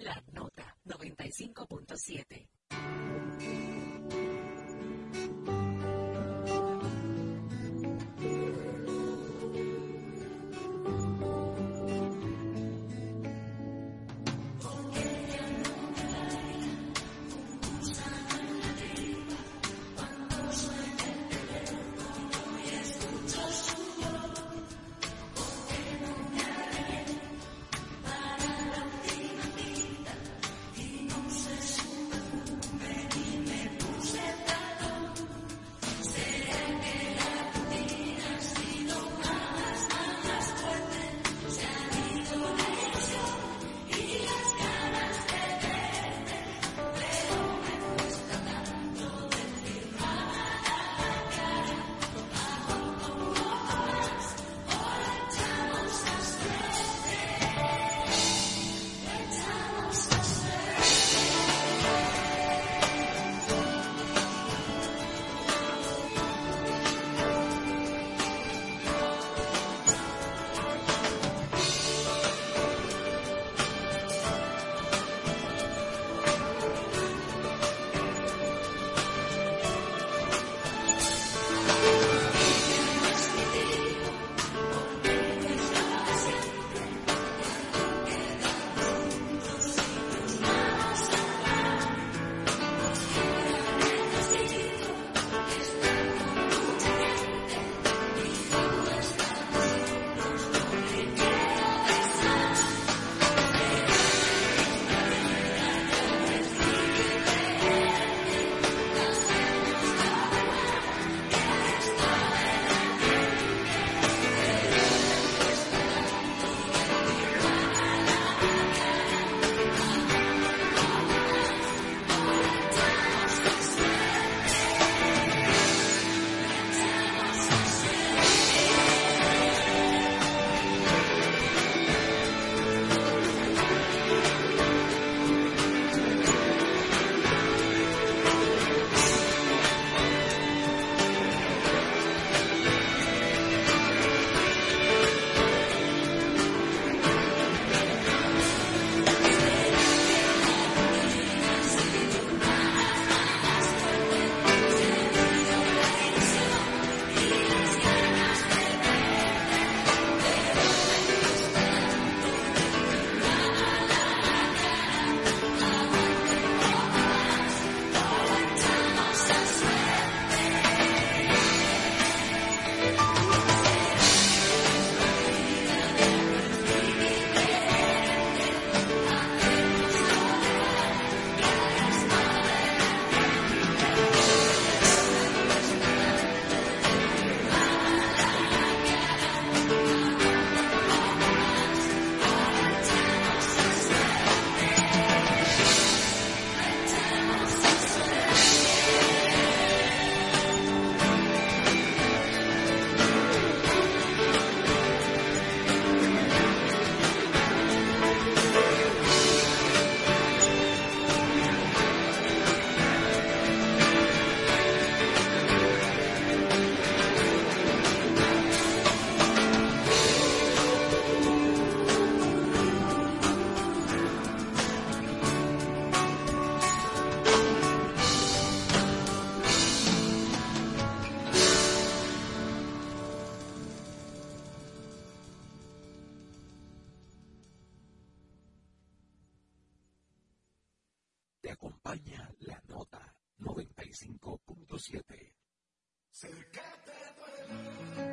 95.7. 95.7.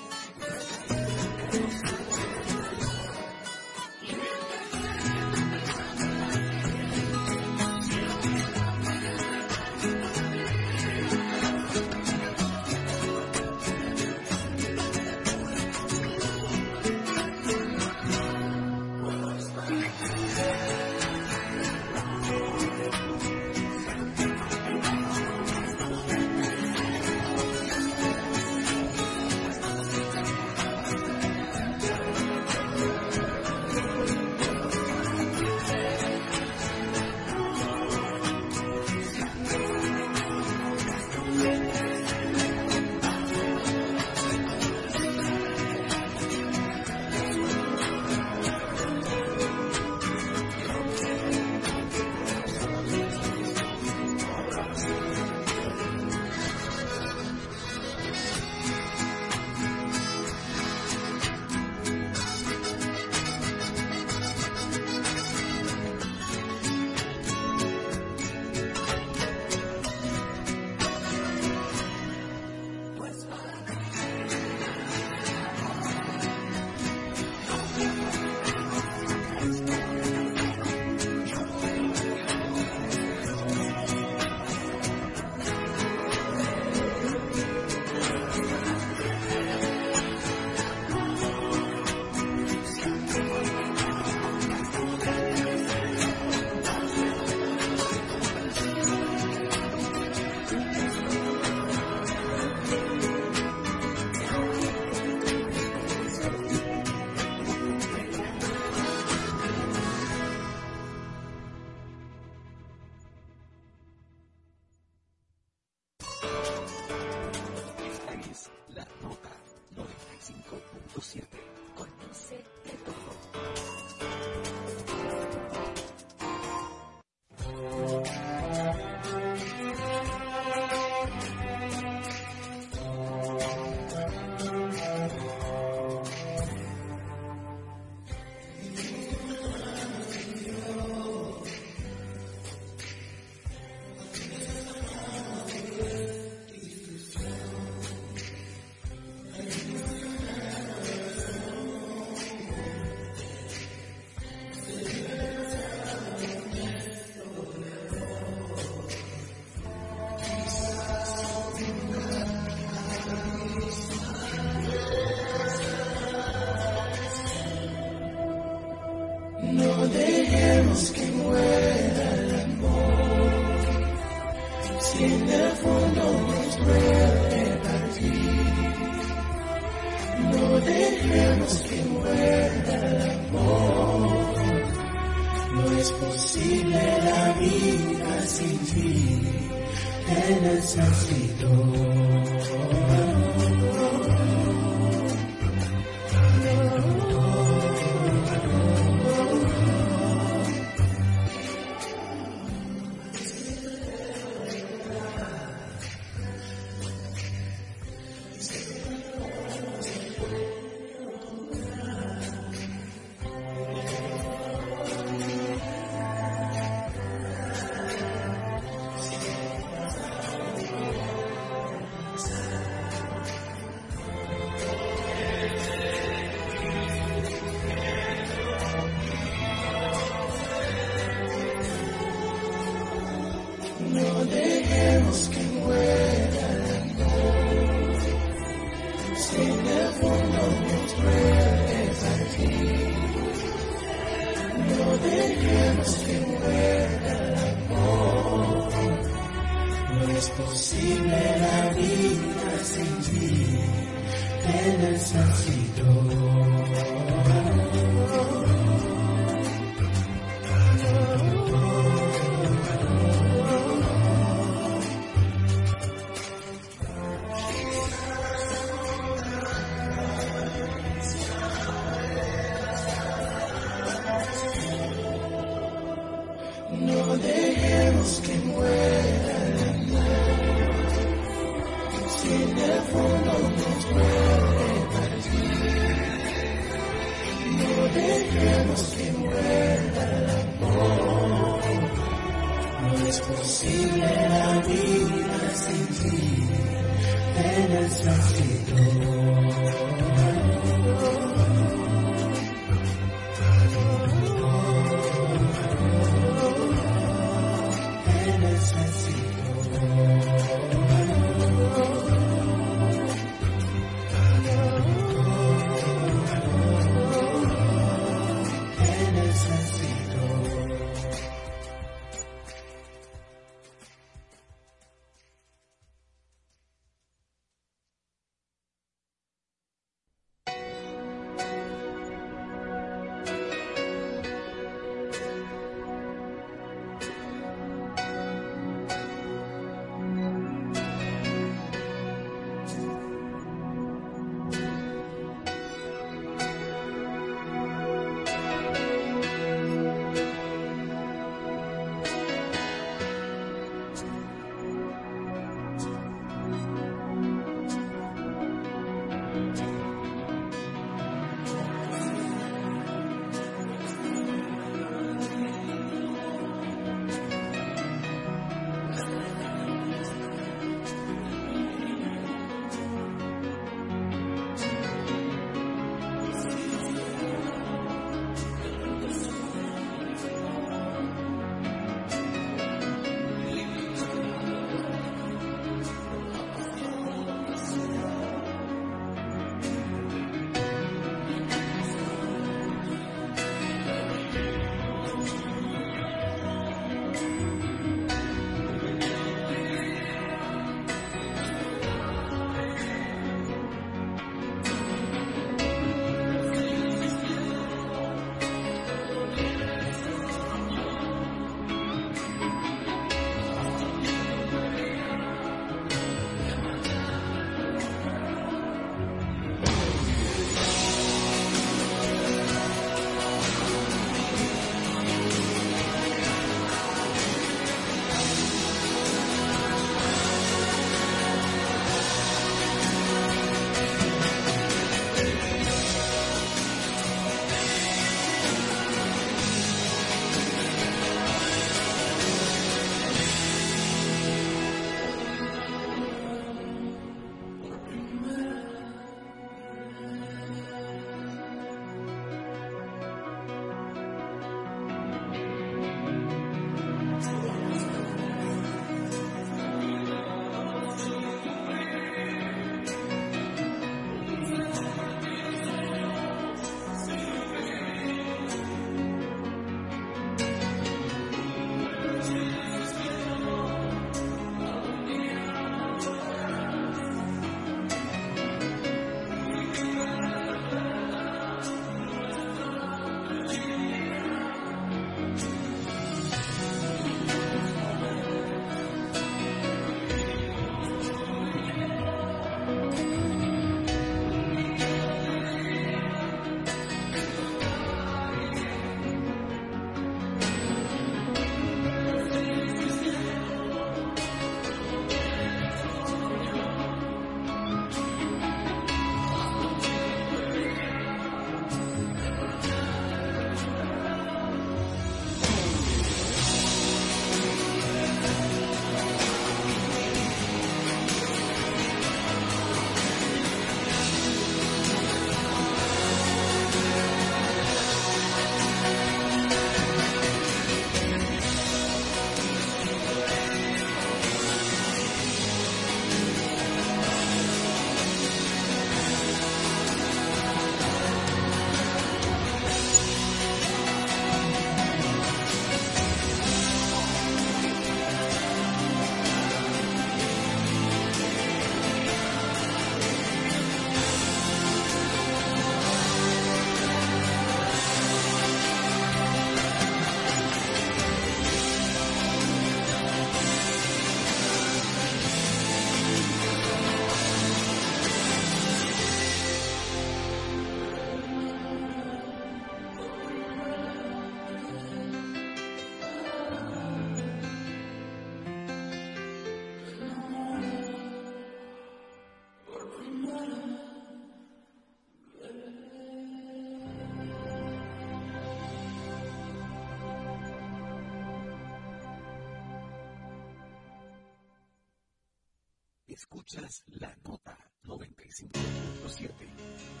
Escuchas la nota 95.7.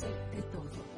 sé de todo.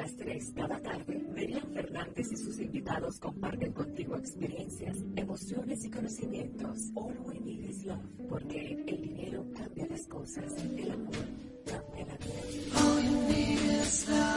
Las 3 cada tarde, Miriam Fernández y sus invitados comparten contigo experiencias, emociones y conocimientos. All we need is love, porque el dinero cambia las cosas, el amor cambia la vida. All you need is love.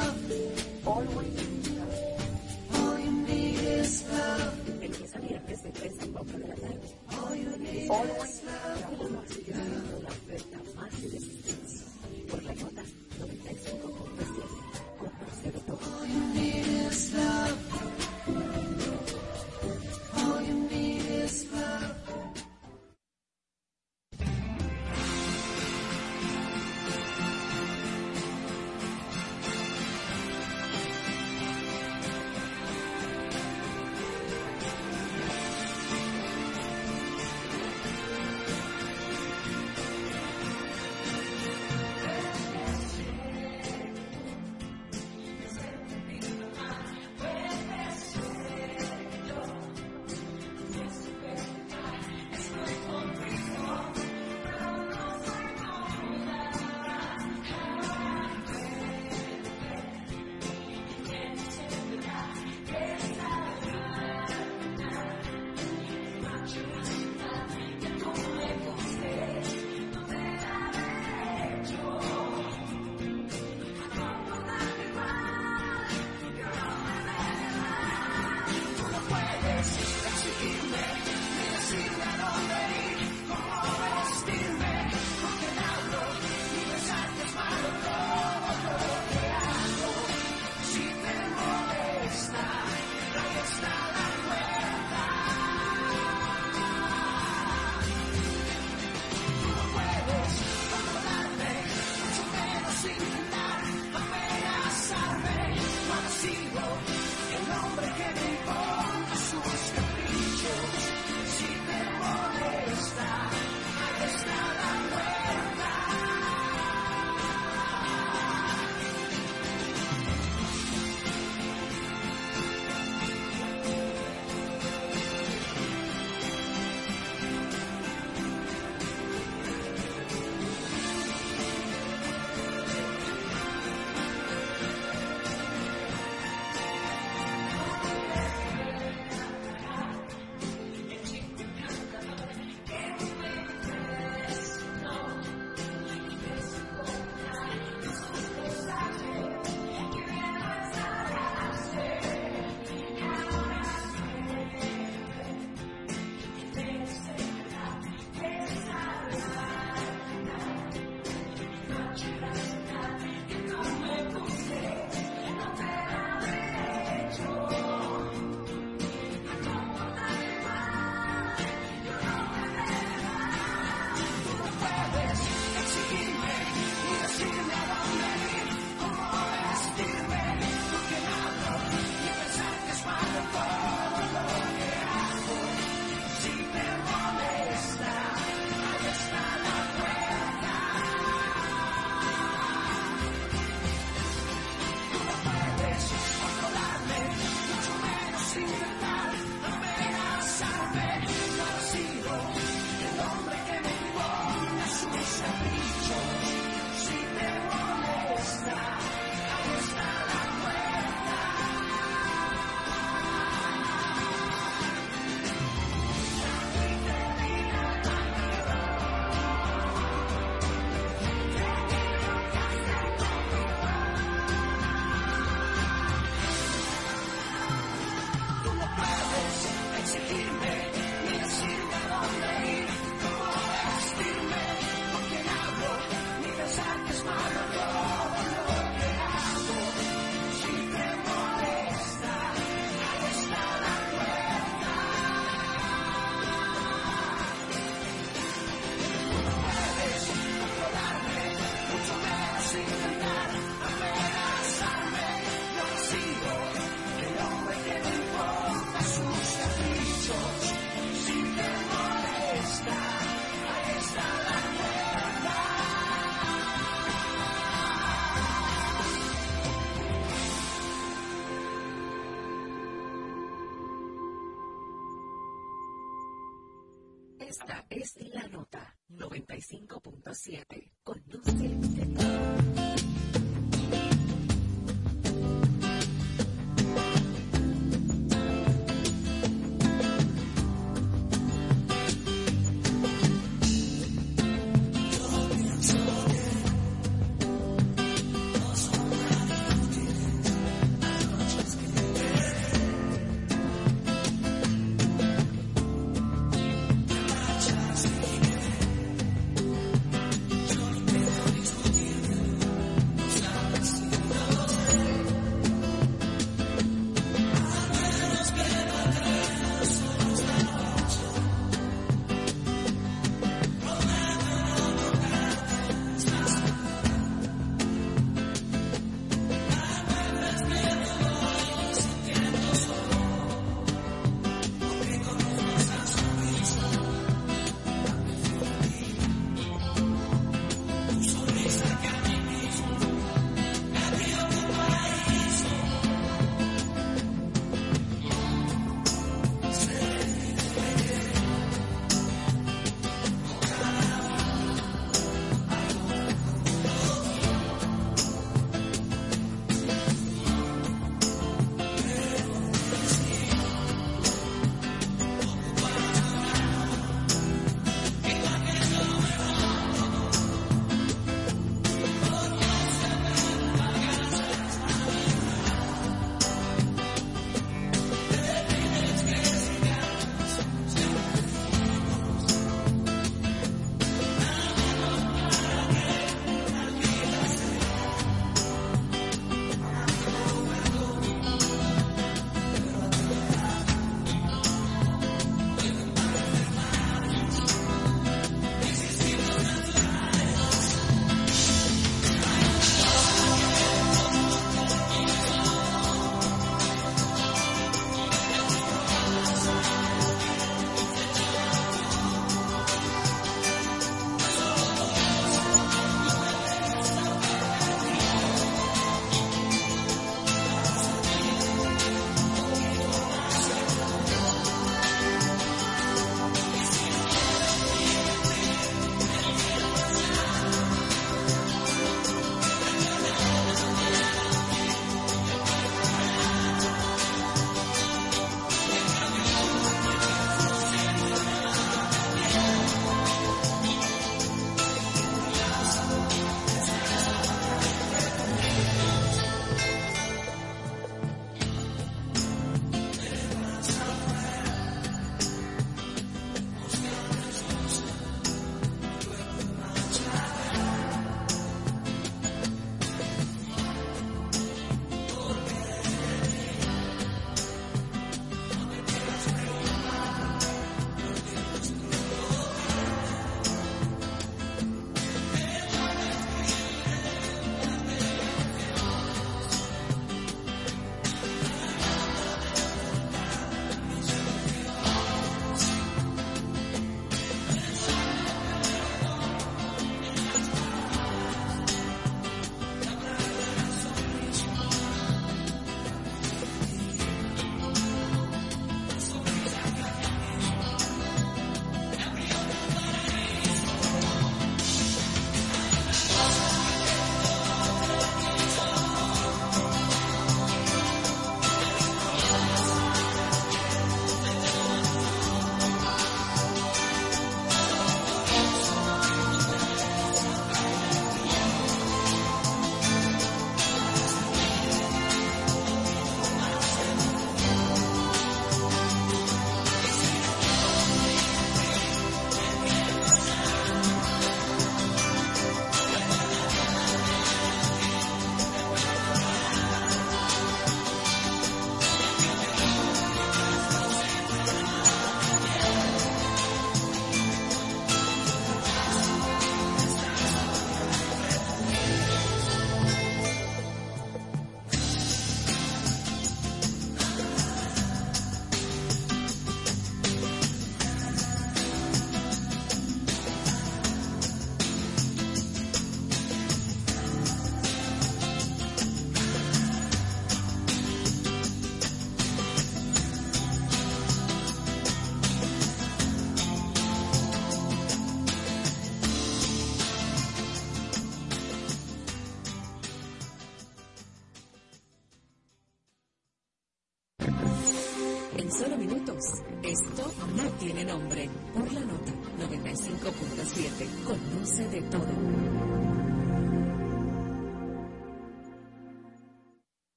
Es la nota 95.7.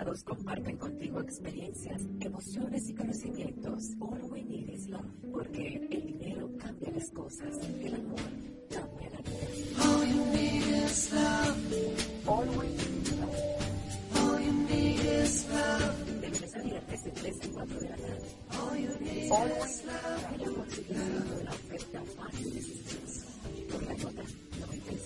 invitados comparten contigo experiencias, emociones y conocimientos. All we need is love, porque el dinero cambia las cosas, el amor cambia la vida. All you need is love. All we need is love. All you need is love. De lunes a viernes de 3 a 4 de la tarde. All you need All is love. we need is love. de la oferta más irresistible. Por la nota 95.7.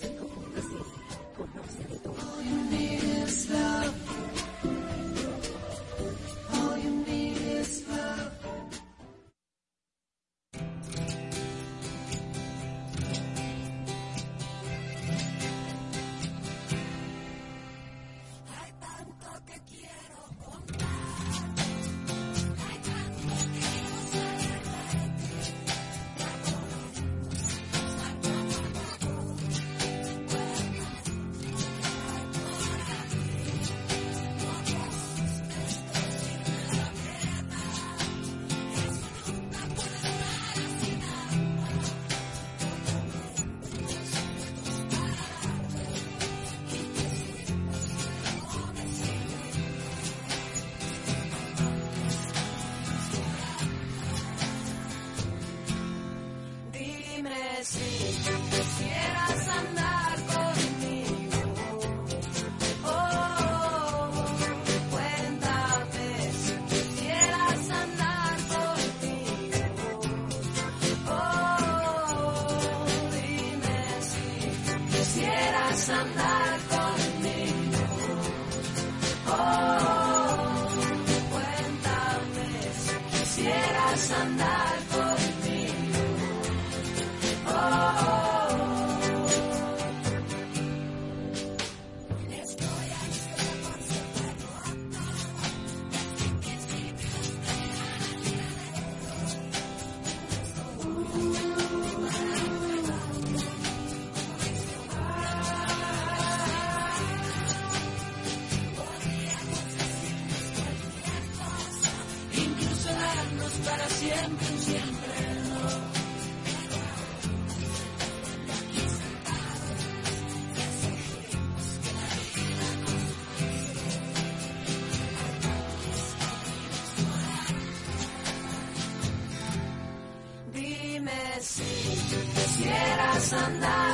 andar